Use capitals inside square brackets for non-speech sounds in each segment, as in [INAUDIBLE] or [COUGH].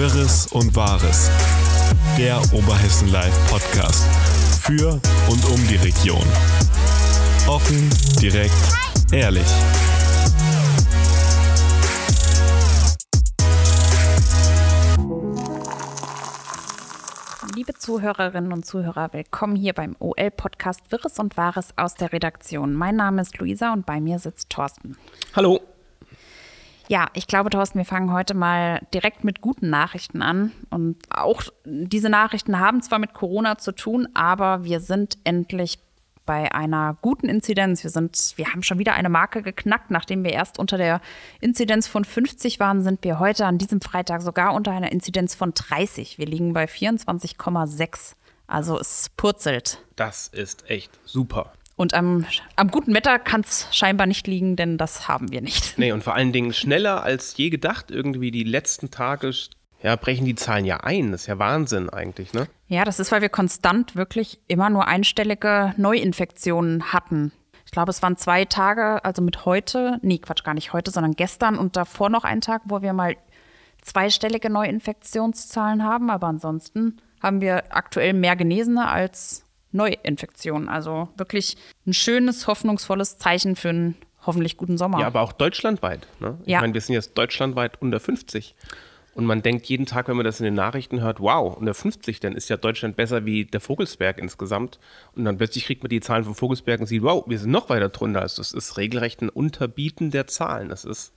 Wirres und Wahres. Der Oberhessen Live Podcast. Für und um die Region. Offen, direkt, ehrlich. Liebe Zuhörerinnen und Zuhörer, willkommen hier beim OL-Podcast Wirres und Wahres aus der Redaktion. Mein Name ist Luisa und bei mir sitzt Thorsten. Hallo. Ja, ich glaube, Thorsten, wir fangen heute mal direkt mit guten Nachrichten an. Und auch diese Nachrichten haben zwar mit Corona zu tun, aber wir sind endlich bei einer guten Inzidenz. Wir sind, wir haben schon wieder eine Marke geknackt. Nachdem wir erst unter der Inzidenz von 50 waren, sind wir heute an diesem Freitag sogar unter einer Inzidenz von 30. Wir liegen bei 24,6. Also es purzelt. Das ist echt super. Und am, am guten Wetter kann es scheinbar nicht liegen, denn das haben wir nicht. Nee, und vor allen Dingen schneller als je gedacht. Irgendwie die letzten Tage ja, brechen die Zahlen ja ein. Das ist ja Wahnsinn eigentlich, ne? Ja, das ist, weil wir konstant wirklich immer nur einstellige Neuinfektionen hatten. Ich glaube, es waren zwei Tage, also mit heute, nee, Quatsch, gar nicht heute, sondern gestern und davor noch ein Tag, wo wir mal zweistellige Neuinfektionszahlen haben. Aber ansonsten haben wir aktuell mehr Genesene als Neuinfektionen. Also wirklich ein schönes, hoffnungsvolles Zeichen für einen hoffentlich guten Sommer. Ja, aber auch deutschlandweit. Ne? Ich Ja. meine, wir sind jetzt deutschlandweit unter 50. Und man denkt jeden Tag, wenn man das in den Nachrichten hört, wow, unter 50, dann ist ja Deutschland besser wie der Vogelsberg insgesamt. Und dann plötzlich kriegt man die Zahlen vom Vogelsberg und sieht, wow, wir sind noch weiter drunter. Also das ist regelrecht ein Unterbieten der Zahlen. Das ist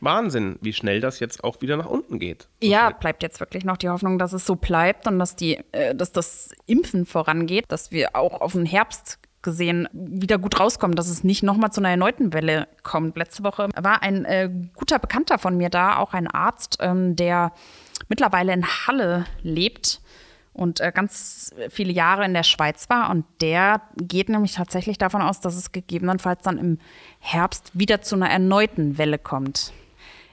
Wahnsinn, wie schnell das jetzt auch wieder nach unten geht. Ja, bleibt jetzt wirklich noch die Hoffnung, dass es so bleibt und dass, die, äh, dass das Impfen vorangeht, dass wir auch auf den Herbst gesehen wieder gut rauskommen, dass es nicht nochmal zu einer erneuten Welle kommt. Letzte Woche war ein äh, guter Bekannter von mir da, auch ein Arzt, ähm, der mittlerweile in Halle lebt und äh, ganz viele Jahre in der Schweiz war. Und der geht nämlich tatsächlich davon aus, dass es gegebenenfalls dann im Herbst wieder zu einer erneuten Welle kommt.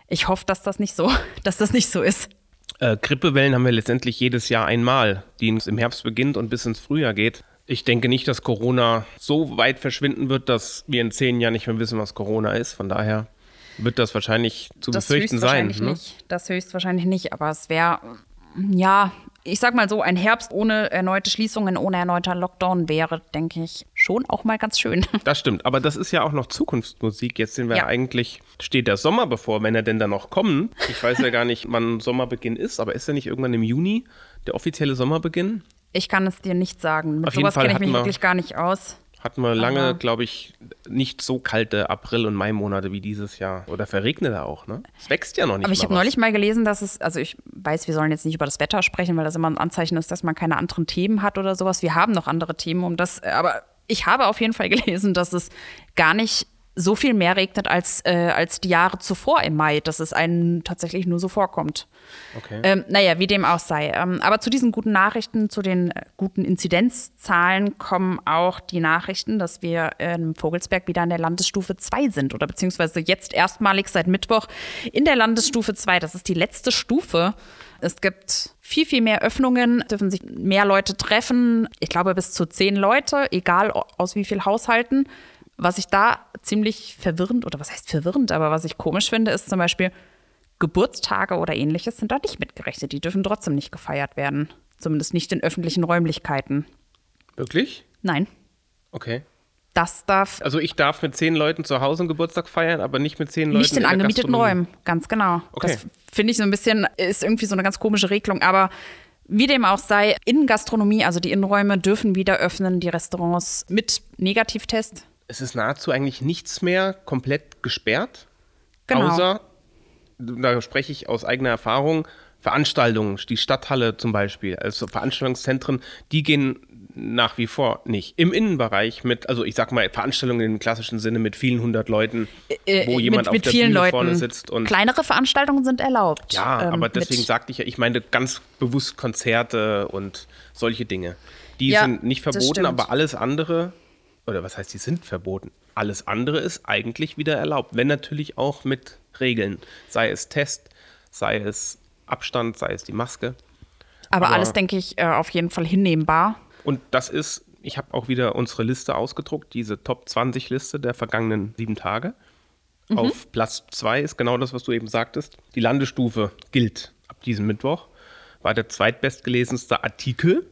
Ich hoffe, dass das nicht so, [LAUGHS] dass das nicht so ist. Äh, Grippewellen haben wir letztendlich jedes Jahr einmal, die im Herbst beginnt und bis ins Frühjahr geht. Ich denke nicht, dass Corona so weit verschwinden wird, dass wir in zehn Jahren nicht mehr wissen, was Corona ist. Von daher wird das wahrscheinlich zu Das befürchten sein. Ne? nicht. Das höchstwahrscheinlich nicht, aber es wäre, ja, ich sag mal so, ein Herbst ohne erneute Schließungen, ohne erneuter Lockdown wäre, denke ich, schon auch mal ganz schön. [LAUGHS] Das stimmt, aber das ist ja auch noch Zukunftsmusik. Jetzt sind wir Ja. eigentlich, steht der Sommer bevor, wenn er denn dann noch kommen. Ich weiß ja gar nicht, [LAUGHS] wann Sommerbeginn ist, aber ist er nicht irgendwann im Juni der offizielle Sommerbeginn? Ich kann es dir nicht sagen. Mit Auf sowas kenne ich mich wir- wirklich gar nicht aus. Hatten wir lange, glaube ich, nicht so kalte April- und Mai-Monate wie dieses Jahr. Oder verregnete auch, ne? Es wächst ja noch nicht Aber ich habe neulich mal gelesen, dass es, also ich weiß, wir sollen jetzt nicht über das Wetter sprechen, weil das immer ein Anzeichen ist, dass man keine anderen Themen hat oder sowas. Wir haben noch andere Themen um das, aber ich habe auf jeden Fall [LAUGHS] gelesen, dass es gar nicht so viel mehr regnet als, äh, als die Jahre zuvor im Mai, dass es einem tatsächlich nur so vorkommt. Okay. Ähm, naja, wie dem auch sei. Ähm, aber zu diesen guten Nachrichten, zu den äh, guten Inzidenzzahlen kommen auch die Nachrichten, dass wir im Vogelsberg wieder in der Landesstufe 2 sind oder beziehungsweise jetzt erstmalig seit Mittwoch in der Landesstufe 2. Das ist die letzte Stufe. Es gibt viel, viel mehr Öffnungen, dürfen sich mehr Leute treffen. Ich glaube bis zu zehn Leute, egal aus wie viel Haushalten. Was ich da ziemlich verwirrend, oder was heißt verwirrend, aber was ich komisch finde, ist zum Beispiel, Geburtstage oder ähnliches sind da nicht mitgerechnet. Die dürfen trotzdem nicht gefeiert werden. Zumindest nicht in öffentlichen Räumlichkeiten. Wirklich? Nein, Okay. das darf Also ich darf mit zehn Leuten zu Hause einen Geburtstag feiern, aber nicht mit zehn Leuten nicht in der angemieteten. Räumen. Ganz genau. Okay. Das finde ich so ein bisschen, ist irgendwie so eine ganz komische Regelung. Aber wie dem auch sei, Innengastronomie, also die Innenräume, dürfen wieder öffnen, die Restaurants mit Negativtest. Es ist nahezu eigentlich nichts mehr komplett gesperrt. Genau. Außer, da spreche ich aus eigener Erfahrung, Veranstaltungen, die Stadthalle zum Beispiel, also Veranstaltungszentren, die gehen nach wie vor nicht. Im Innenbereich mit, also ich sag mal, Veranstaltungen im klassischen Sinne mit vielen hundert Leuten, Äh, wo jemand mit, mit auf der vielen Bühne Leuten. vorne sitzt und Kleinere Veranstaltungen sind erlaubt. Ja, Ähm, aber deswegen mit- sagte ich ja, ich meine ganz bewusst Konzerte und solche Dinge. Die Ja, sind nicht verboten, aber alles andere, oder was heißt, die sind verboten? Alles andere ist eigentlich wieder erlaubt, wenn natürlich auch mit Regeln. Sei es Test, sei es Abstand, sei es die Maske. aber, aber- alles, denke ich, äh, auf jeden Fall hinnehmbar. Und das ist, ich habe auch wieder unsere Liste ausgedruckt, diese Top 20 Liste der vergangenen sieben Tage. Auf Platz 2 ist genau das, was du eben sagtest. Die Landestufe gilt ab diesem Mittwoch. war der zweitbestgelesenste Artikel.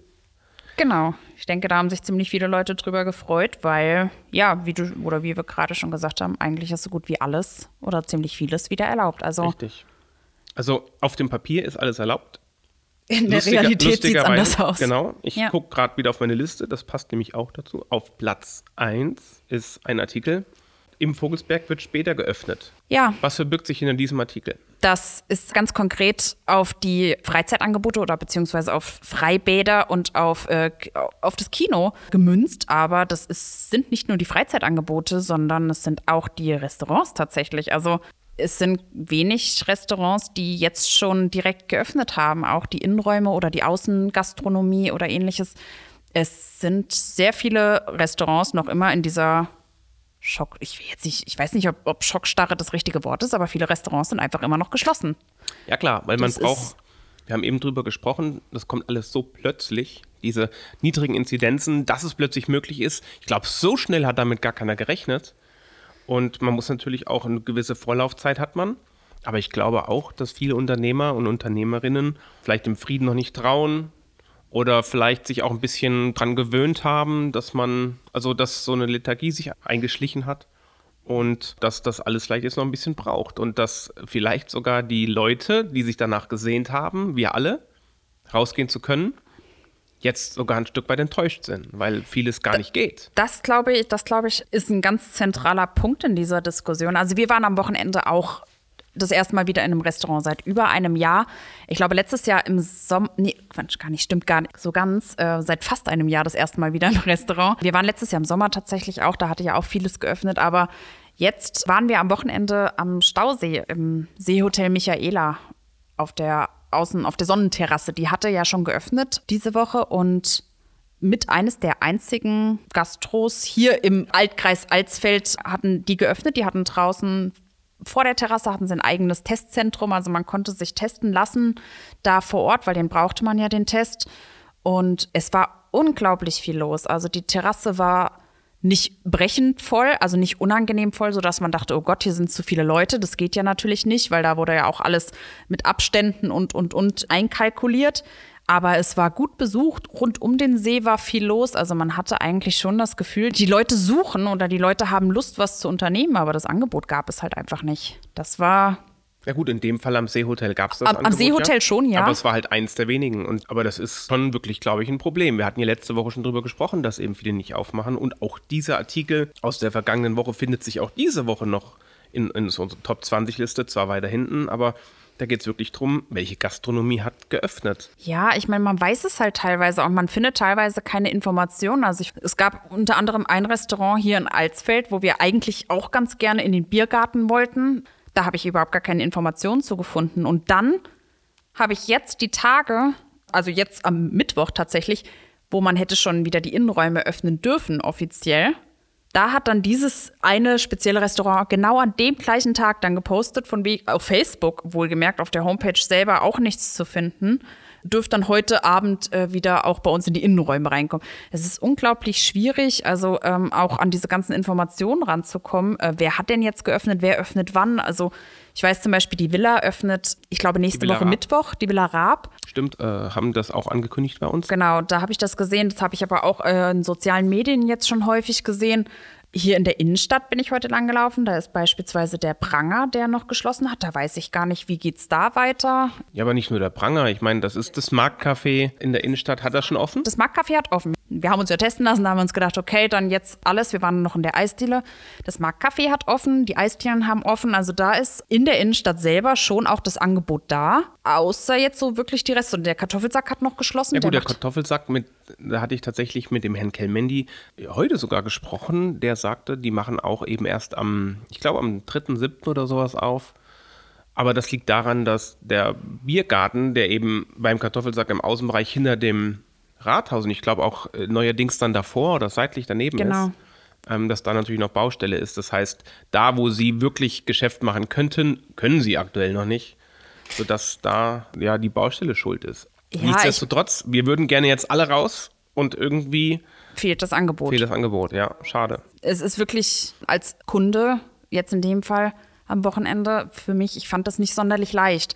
Genau. Ich denke, da haben sich ziemlich viele Leute drüber gefreut, weil, ja, wie du oder wie wir gerade schon gesagt haben, eigentlich ist so gut wie alles oder ziemlich vieles wieder erlaubt. Also Richtig. Also auf dem Papier ist alles erlaubt. in der Lustiger- Realität sieht es anders aus. Genau. Ich Ja. gucke gerade wieder auf meine Liste, das passt nämlich auch dazu. Auf Platz 1 ist ein Artikel. Im Vogelsberg wird später geöffnet. Ja, Was verbirgt sich hinter diesem Artikel? Das ist ganz konkret auf die Freizeitangebote oder beziehungsweise auf Freibäder und auf, äh, auf das Kino gemünzt. Aber das ist, sind nicht nur die Freizeitangebote, sondern es sind auch die Restaurants tatsächlich. Also es sind wenig Restaurants, die jetzt schon direkt geöffnet haben, auch die Innenräume oder die Außengastronomie oder ähnliches. Es sind sehr viele Restaurants noch immer in dieser Schock, ich will jetzt nicht, ich weiß nicht, ob, ob Schockstarre das richtige Wort ist, aber viele Restaurants sind einfach immer noch geschlossen. Ja klar, weil man Das braucht, ist- wir haben eben drüber gesprochen, das kommt alles so plötzlich, diese niedrigen Inzidenzen, dass es plötzlich möglich ist. Ich glaube, so schnell hat damit gar keiner gerechnet. Und man muss natürlich auch eine gewisse Vorlaufzeit hat man. Aber ich glaube auch, dass viele Unternehmer und Unternehmerinnen vielleicht dem Frieden noch nicht trauen oder vielleicht sich auch ein bisschen dran gewöhnt haben, dass man, also dass so eine Lethargie sich eingeschlichen hat und dass das alles vielleicht jetzt noch ein bisschen braucht und dass vielleicht sogar die Leute, die sich danach gesehnt haben, wir alle, rausgehen zu können, jetzt sogar ein Stück weit enttäuscht sind, weil vieles gar nicht geht. Das glaube ich, das glaube ich, ist ein ganz zentraler Punkt in dieser Diskussion. Also wir waren am Wochenende auch das erste Mal wieder in einem Restaurant seit über einem Jahr. Ich glaube, letztes Jahr im Sommer, nee, Quatsch, gar nicht, stimmt gar nicht so ganz, äh, seit fast einem Jahr das erste Mal wieder im [LAUGHS] Restaurant. Wir waren letztes Jahr im Sommer tatsächlich auch, da hatte ja auch vieles geöffnet, aber jetzt waren wir am Wochenende am Stausee im Seehotel Michaela auf der Außen, auf der Sonnenterrasse. Die hatte ja schon geöffnet diese Woche und mit eines der einzigen Gastros hier im Altkreis Alsfeld hatten die geöffnet. Die hatten draußen vor der Terrasse hatten sie ein eigenes Testzentrum, also man konnte sich testen lassen da vor Ort, weil den brauchte man ja den Test. Und es war unglaublich viel los. Also die Terrasse war nicht brechend voll, also nicht unangenehm voll, sodass man dachte, oh Gott, hier sind zu viele Leute. Das geht ja natürlich nicht, weil da wurde ja auch alles mit Abständen und, und, und einkalkuliert. Aber es war gut besucht. Rund um den See war viel los. Also man hatte eigentlich schon das Gefühl, die Leute suchen oder die Leute haben Lust, was zu unternehmen, aber das Angebot gab es halt einfach nicht. Das war Ja gut, in dem Fall am Seehotel gab es das Am- am Angebot, Seehotel schon, ja. Aber es war halt eins der wenigen. Und, aber das ist schon wirklich, glaube ich, ein Problem. Wir hatten ja letzte Woche schon drüber gesprochen, dass eben viele nicht aufmachen. Und auch dieser Artikel aus der vergangenen Woche findet sich auch diese Woche noch in, in so unserer Top-20-Liste, zwar weiter hinten, aber da geht es wirklich drum, welche Gastronomie hat geöffnet. Ja, ich meine, man weiß es halt teilweise auch. Man findet teilweise keine Informationen. Also ich, es gab unter anderem ein Restaurant hier in Alsfeld, wo wir eigentlich auch ganz gerne in den Biergarten wollten. Da habe ich überhaupt gar keine Informationen zu gefunden. Und dann habe ich jetzt die Tage, also jetzt am Mittwoch tatsächlich, wo man hätte schon wieder die Innenräume öffnen dürfen, offiziell. Da hat dann dieses eine spezielle Restaurant genau an dem gleichen Tag dann gepostet, von wie auf Facebook, wohlgemerkt, auf der Homepage selber auch nichts zu finden. Dürft dann heute Abend äh, wieder auch bei uns in die Innenräume reinkommen. Es ist unglaublich schwierig, also ähm, auch an diese ganzen Informationen ranzukommen. Äh, wer hat denn jetzt geöffnet? Wer öffnet wann? Also ich weiß zum Beispiel, die Villa öffnet, ich glaube, nächste Woche Raab. Mittwoch, die Villa Raab. Stimmt, äh, haben das auch angekündigt bei uns? Genau, da habe ich das gesehen. Das habe ich aber auch äh, in sozialen Medien jetzt schon häufig gesehen. Hier in der Innenstadt bin ich heute lang gelaufen. Da ist beispielsweise der Pranger, der noch geschlossen hat. Da weiß ich gar nicht, wie geht's da weiter. Ja, aber nicht nur der Pranger. Ich meine, das ist das Marktcafé in der Innenstadt. Hat das schon offen? Das Marktcafé hat offen. Wir haben uns ja testen lassen, da haben wir uns gedacht, okay, dann jetzt alles. Wir waren noch in der Eisdiele. Das Marktcafé hat offen, die Eisdielen haben offen. Also da ist in der Innenstadt selber schon auch das Angebot da. Außer jetzt so wirklich die Reste. Und der Kartoffelsack hat noch geschlossen. Ja gut, der macht- Kartoffelsack, mit, da hatte ich tatsächlich mit dem Herrn Kelmendi heute sogar gesprochen. Der sagte, die machen auch eben erst am, ich glaube am 3.7. oder sowas auf. Aber das liegt daran, dass der Biergarten, der eben beim Kartoffelsack im Außenbereich hinter dem Rathaus und ich glaube auch äh, neuerdings dann davor oder seitlich daneben Genau. ist, ähm, dass da natürlich noch Baustelle ist. Das heißt, da, wo sie wirklich Geschäft machen könnten, können sie aktuell noch nicht, sodass da ja die Baustelle schuld ist. Ja, Nichtsdestotrotz, wir würden gerne jetzt alle raus und irgendwie fehlt das Angebot. fehlt das Angebot. Ja, schade. es ist wirklich als Kunde, jetzt in dem Fall am Wochenende, für mich, ich fand das nicht sonderlich leicht.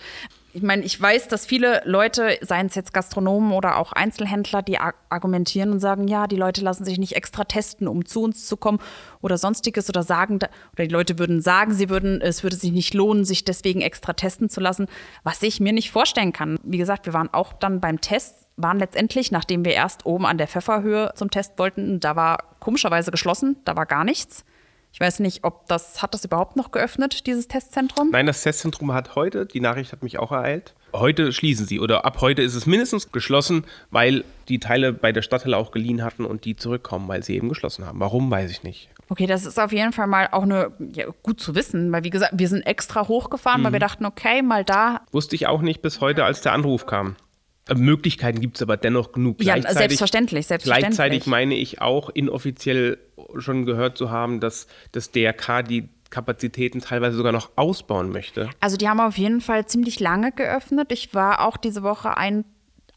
Ich meine, ich weiß, dass viele Leute, seien es jetzt Gastronomen oder auch Einzelhändler, die argumentieren und sagen, ja, die Leute lassen sich nicht extra testen, um zu uns zu kommen oder sonstiges oder sagen, oder die Leute würden sagen, sie würden, es würde sich nicht lohnen, sich deswegen extra testen zu lassen, was ich mir nicht vorstellen kann. Wie gesagt, wir waren auch dann beim Test, waren letztendlich, nachdem wir erst oben an der Pfefferhöhe zum Test wollten, da war komischerweise geschlossen, da war gar nichts. Ich weiß nicht, ob das, hat das überhaupt noch geöffnet, dieses Testzentrum? Nein, das Testzentrum hat heute, die Nachricht hat mich auch ereilt. Heute schließen sie oder ab heute ist es mindestens geschlossen, weil die Teile bei der Stadthalle auch geliehen hatten und die zurückkommen, weil sie eben geschlossen haben. Warum, weiß ich nicht. Okay, das ist auf jeden Fall mal auch eine, ja, gut zu wissen, weil wie gesagt, wir sind extra hochgefahren, mhm. weil wir dachten, okay, mal da. Wusste ich auch nicht bis heute, als der Anruf kam. Möglichkeiten gibt es aber dennoch genug. Ja, selbstverständlich, selbstverständlich. Gleichzeitig meine ich auch inoffiziell schon gehört zu haben, dass das DRK die Kapazitäten teilweise sogar noch ausbauen möchte. Also die haben auf jeden Fall ziemlich lange geöffnet. Ich war auch diese Woche einen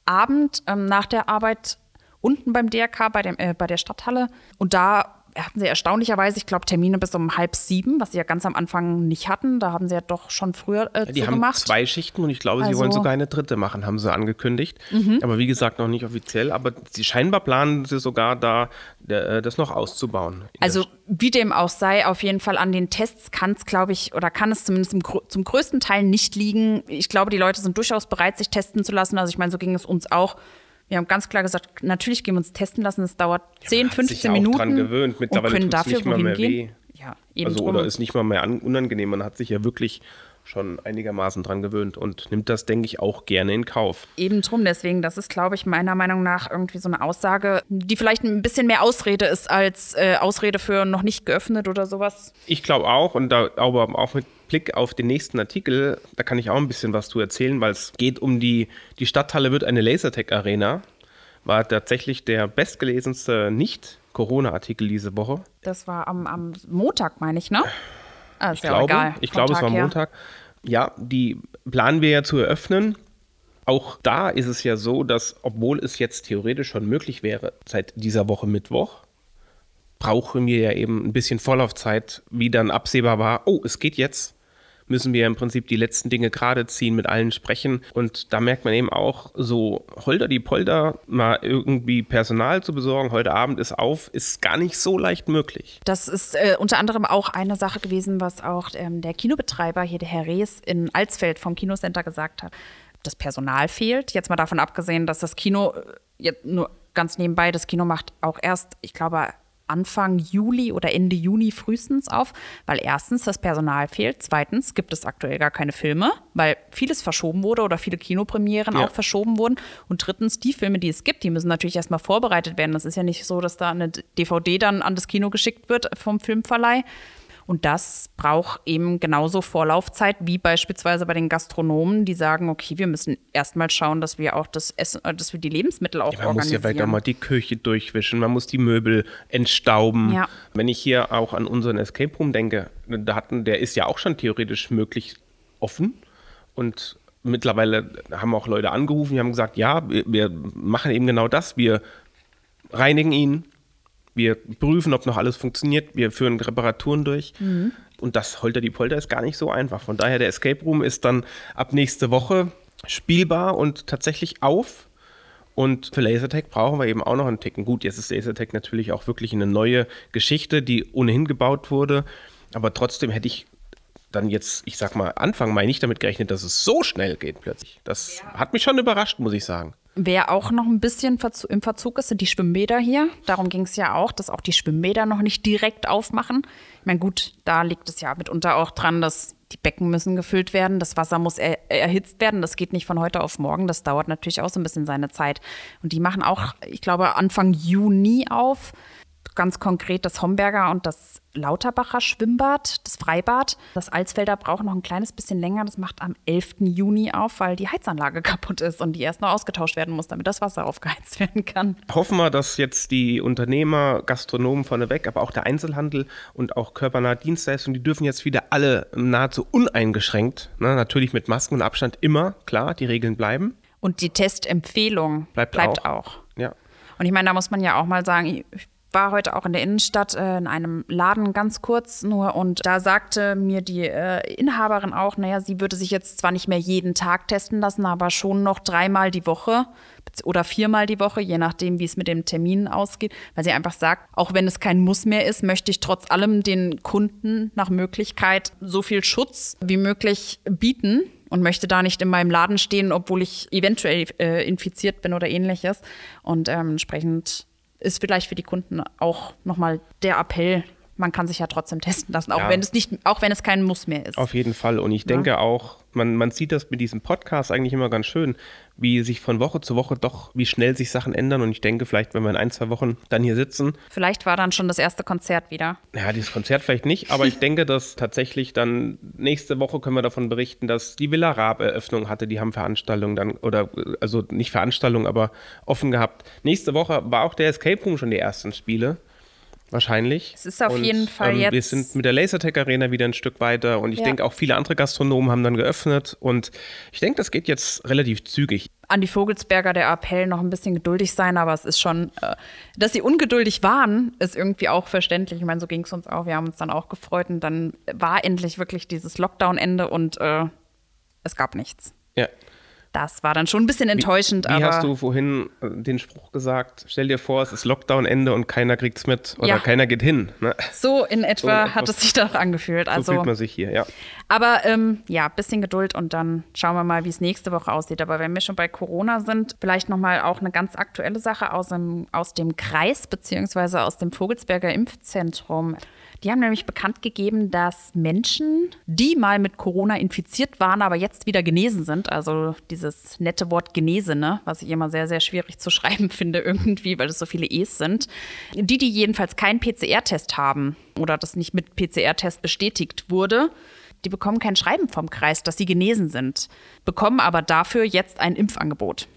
Abend ähm, nach der Arbeit unten beim DRK bei, dem, äh, bei der Stadthalle und da hatten sie erstaunlicherweise, ich glaube, Termine bis um halb sieben, was sie ja ganz am Anfang nicht hatten. Da haben sie ja doch schon früher äh, Die haben zwei Schichten und ich glaube, also, sie wollen sogar eine dritte machen, haben sie angekündigt. Mhm. Aber wie gesagt, noch nicht offiziell. Aber sie scheinbar planen sie sogar da, äh, das noch auszubauen. Also wie dem auch sei, auf jeden Fall an den Tests kann es, glaube ich, oder kann es zumindest im, zum größten Teil nicht liegen. Ich glaube, die Leute sind durchaus bereit, sich testen zu lassen. Also ich meine, so ging es uns auch. Wir haben ganz klar gesagt, natürlich gehen wir uns testen lassen. Es dauert 10, ja, 15 sich Minuten. Dran gewöhnt. Mittlerweile und können dafür nicht mal mehr weh. Ja, eben also, oder ist nicht mal mehr unangenehm. Man hat sich ja wirklich schon einigermaßen dran gewöhnt und nimmt das, denke ich, auch gerne in Kauf. Eben drum, deswegen, das ist, glaube ich, meiner Meinung nach irgendwie so eine Aussage, die vielleicht ein bisschen mehr Ausrede ist als äh, Ausrede für noch nicht geöffnet oder sowas. Ich glaube auch und da aber auch mit Blick auf den nächsten Artikel, da kann ich auch ein bisschen was zu erzählen, weil es geht um die, die Stadthalle wird eine Lasertech-Arena war tatsächlich der bestgelesenste Nicht-Corona-Artikel diese Woche. Das war am, am Montag, meine ich, ne? Ah, ich glaube, egal. ich glaube, es war. Montag. Ja, die planen wir ja zu eröffnen. Auch da ist es ja so, dass, obwohl es jetzt theoretisch schon möglich wäre, seit dieser Woche Mittwoch, brauchen wir ja eben ein bisschen Vorlaufzeit, wie dann absehbar war, oh, es geht jetzt müssen wir im Prinzip die letzten Dinge gerade ziehen, mit allen sprechen. Und da merkt man eben auch, so holder die Polder, mal irgendwie Personal zu besorgen, heute Abend ist auf, ist gar nicht so leicht möglich. Das ist äh, unter anderem auch eine Sache gewesen, was auch ähm, der Kinobetreiber hier, der Herr Rees in Alsfeld vom Kinocenter gesagt hat. Das Personal fehlt. Jetzt mal davon abgesehen, dass das Kino, äh, jetzt nur ganz nebenbei, das Kino macht auch erst, ich glaube, Anfang Juli oder Ende Juni frühestens auf, weil erstens das Personal fehlt, zweitens gibt es aktuell gar keine Filme, weil vieles verschoben wurde oder viele Kinopremieren ja. auch verschoben wurden und drittens die Filme, die es gibt, die müssen natürlich erstmal vorbereitet werden. Das ist ja nicht so, dass da eine DVD dann an das Kino geschickt wird vom Filmverleih. Und das braucht eben genauso Vorlaufzeit wie beispielsweise bei den Gastronomen, die sagen, okay, wir müssen erstmal schauen, dass wir auch das Essen, äh, dass wir die Lebensmittel auch ja, man organisieren. Man muss ja weiter mal die Küche durchwischen, man muss die Möbel entstauben. Ja. Wenn ich hier auch an unseren Escape Room denke, da hatten, der ist ja auch schon theoretisch möglich offen und mittlerweile haben auch Leute angerufen, die haben gesagt, ja, wir, wir machen eben genau das, wir reinigen ihn, wir prüfen, ob noch alles funktioniert. Wir führen Reparaturen durch. Mhm. Und das Holter die Polter ist gar nicht so einfach. Von daher, der Escape Room ist dann ab nächste Woche spielbar und tatsächlich auf. Und für Lasertech brauchen wir eben auch noch einen Ticken. Gut, jetzt ist Lasertech natürlich auch wirklich eine neue Geschichte, die ohnehin gebaut wurde. Aber trotzdem hätte ich dann jetzt, ich sag mal, Anfang Mai nicht damit gerechnet, dass es so schnell geht plötzlich. Das hat mich schon überrascht, muss ich sagen. Wer auch noch ein bisschen im Verzug ist, sind die Schwimmbäder hier. Darum ging es ja auch, dass auch die Schwimmbäder noch nicht direkt aufmachen. Ich meine, gut, da liegt es ja mitunter auch dran, dass die Becken müssen gefüllt werden, das Wasser muss er erhitzt werden. Das geht nicht von heute auf morgen. Das dauert natürlich auch so ein bisschen seine Zeit. Und die machen auch, ich glaube, Anfang Juni auf ganz konkret das Homberger und das Lauterbacher Schwimmbad, das Freibad. Das Alsfelder braucht noch ein kleines bisschen länger. Das macht am 11. Juni auf, weil die Heizanlage [LAUGHS] kaputt ist und die erst noch ausgetauscht werden muss, damit das Wasser aufgeheizt werden kann. Hoffen wir, dass jetzt die Unternehmer, Gastronomen vorneweg, aber auch der Einzelhandel und auch körpernahe Dienstleistungen, die dürfen jetzt wieder alle nahezu uneingeschränkt, ne, natürlich mit Masken und Abstand immer, klar, die Regeln bleiben. Und die Testempfehlung bleibt, bleibt auch. auch. Ja. Und ich meine, da muss man ja auch mal sagen, war heute auch in der Innenstadt äh, in einem Laden ganz kurz nur und da sagte mir die äh, Inhaberin auch, naja, sie würde sich jetzt zwar nicht mehr jeden Tag testen lassen, aber schon noch dreimal die Woche oder viermal die Woche, je nachdem, wie es mit dem Termin ausgeht, weil sie einfach sagt, auch wenn es kein Muss mehr ist, möchte ich trotz allem den Kunden nach Möglichkeit so viel Schutz wie möglich bieten und möchte da nicht in meinem Laden stehen, obwohl ich eventuell äh, infiziert bin oder ähnliches. Und ähm, entsprechend ist vielleicht für die Kunden auch nochmal der Appell, man kann sich ja trotzdem testen lassen, auch Ja. wenn es nicht, auch wenn es kein Muss mehr ist. Auf jeden Fall. Und ich denke auch, man, man sieht das mit diesem Podcast eigentlich immer ganz schön, wie sich von Woche zu Woche doch, wie schnell sich Sachen ändern. Und ich denke, vielleicht, wenn wir in ein, zwei Wochen dann hier sitzen, Vielleicht war dann schon das erste Konzert wieder. ja, dieses Konzert vielleicht nicht, aber ich [LAUGHS] denke, dass tatsächlich dann nächste Woche können wir davon berichten, dass die Villa Raab Eröffnung hatte. Die haben Veranstaltungen dann, oder also nicht Veranstaltungen, aber offen gehabt. Nächste Woche war auch der Escape Room schon die ersten Spiele. Wahrscheinlich. Es ist auf jeden Fall Wir jetzt- sind mit der Lasertech Arena wieder ein Stück weiter und ich Ja. denke auch viele andere Gastronomen haben dann geöffnet und ich denke, das geht jetzt relativ zügig. An die Vogelsberger der Appell noch ein bisschen geduldig sein, aber es ist schon, äh, dass sie ungeduldig waren, ist irgendwie auch verständlich. Ich meine, so ging es uns auch. Wir haben uns dann auch gefreut und dann war endlich wirklich dieses Lockdown-Ende und äh, es gab nichts. Ja. Das war dann schon ein bisschen enttäuschend, Wie aber hast du vorhin äh, den Spruch gesagt? Stell dir vor, es ist Lockdown-Ende und keiner kriegt's mit oder Ja. keiner geht hin. Ne? so in etwa So hat es sich doch angefühlt. So Also, fühlt man sich hier, ja. Aber ähm, ja, bisschen Geduld und dann schauen wir mal, wie es nächste Woche aussieht. Aber wenn wir schon bei Corona sind, vielleicht noch mal auch eine ganz aktuelle Sache aus dem, aus dem Kreis beziehungsweise aus dem Vogelsberger Impfzentrum. Die haben nämlich bekannt gegeben, dass Menschen, die mal mit Corona infiziert waren, aber jetzt wieder genesen sind, also dieses nette Wort Genesene, was ich immer sehr, sehr schwierig zu [LAUGHS] schreiben finde irgendwie, weil es so viele E's sind, die, die jedenfalls keinen PCR-Test haben oder das nicht mit PCR-Test bestätigt wurde, die bekommen kein Schreiben vom Kreis, dass sie genesen sind, bekommen aber dafür jetzt ein Impfangebot.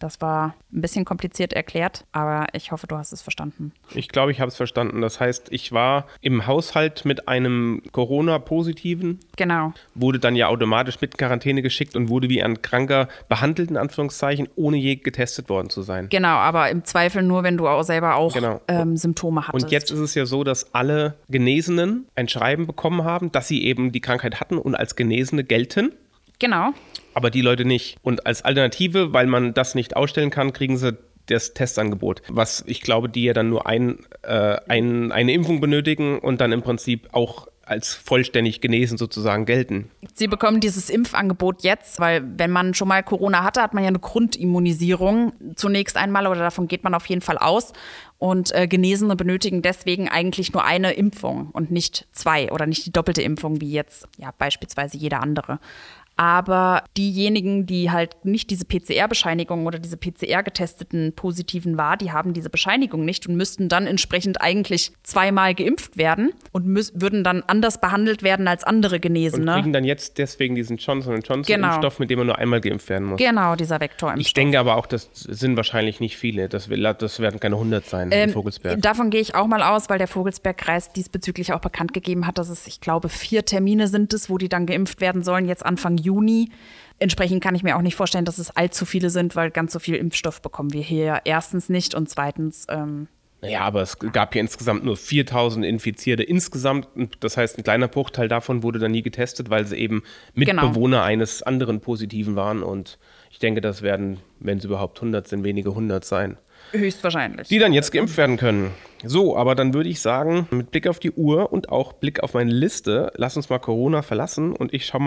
Das war ein bisschen kompliziert erklärt, aber ich hoffe, du hast es verstanden. Ich glaube, ich habe es verstanden. Das heißt, ich war im Haushalt mit einem Corona-Positiven, Genau. wurde dann ja automatisch mit Quarantäne geschickt und wurde wie ein Kranker behandelt, in Anführungszeichen, ohne je getestet worden zu sein. Genau, aber im Zweifel nur, wenn du auch selber auch Genau. ähm, Symptome hattest. Und jetzt ist es ja so, dass alle Genesenen ein Schreiben bekommen haben, dass sie eben die Krankheit hatten und als Genesene gelten. Genau. Aber die Leute nicht. Und als Alternative, weil man das nicht ausstellen kann, kriegen sie das Testangebot, was ich glaube, die ja dann nur ein, äh, ein, eine Impfung benötigen und dann im Prinzip auch als vollständig genesen sozusagen gelten. Sie bekommen dieses Impfangebot jetzt, weil wenn man schon mal Corona hatte, hat man ja eine Grundimmunisierung zunächst einmal oder davon geht man auf jeden Fall aus. Und äh, Genesene benötigen deswegen eigentlich nur eine Impfung und nicht zwei oder nicht die doppelte Impfung wie jetzt ja beispielsweise jeder andere. Aber diejenigen, die halt nicht diese PCR-Bescheinigung oder diese PCR-getesteten Positiven war, die haben diese Bescheinigung nicht und müssten dann entsprechend eigentlich zweimal geimpft werden und würden dann anders behandelt werden als andere Und Genesene. kriegen dann jetzt deswegen diesen Johnson Johnson Genau. Mit dem man nur einmal geimpft werden muss. Genau, dieser Vektorimpfstoff. Ich denke aber auch, das sind wahrscheinlich nicht viele. Das, will, das werden keine 100 sein Ähm, in Vogelsberg. Davon gehe ich auch mal aus, weil der Vogelsbergkreis diesbezüglich auch bekannt gegeben hat, dass es, ich glaube, vier Termine sind es, wo die dann geimpft werden sollen, jetzt Anfang Juni. Entsprechend kann ich mir auch nicht vorstellen, dass es allzu viele sind, weil ganz so viel Impfstoff bekommen wir hier erstens nicht und zweitens, ähm, Naja, aber es gab ja insgesamt nur 4000 Infizierte insgesamt. Das heißt, ein kleiner Bruchteil davon wurde dann nie getestet, weil sie eben Genau. Mitbewohner eines anderen Positiven waren. Und ich denke, das werden, wenn es überhaupt 100 sind, wenige 100 sein. höchstwahrscheinlich. Die dann jetzt geimpft werden können. So, aber dann würde ich sagen, mit Blick auf die Uhr und auch Blick auf meine Liste, lass uns mal Corona verlassen und ich schau mal,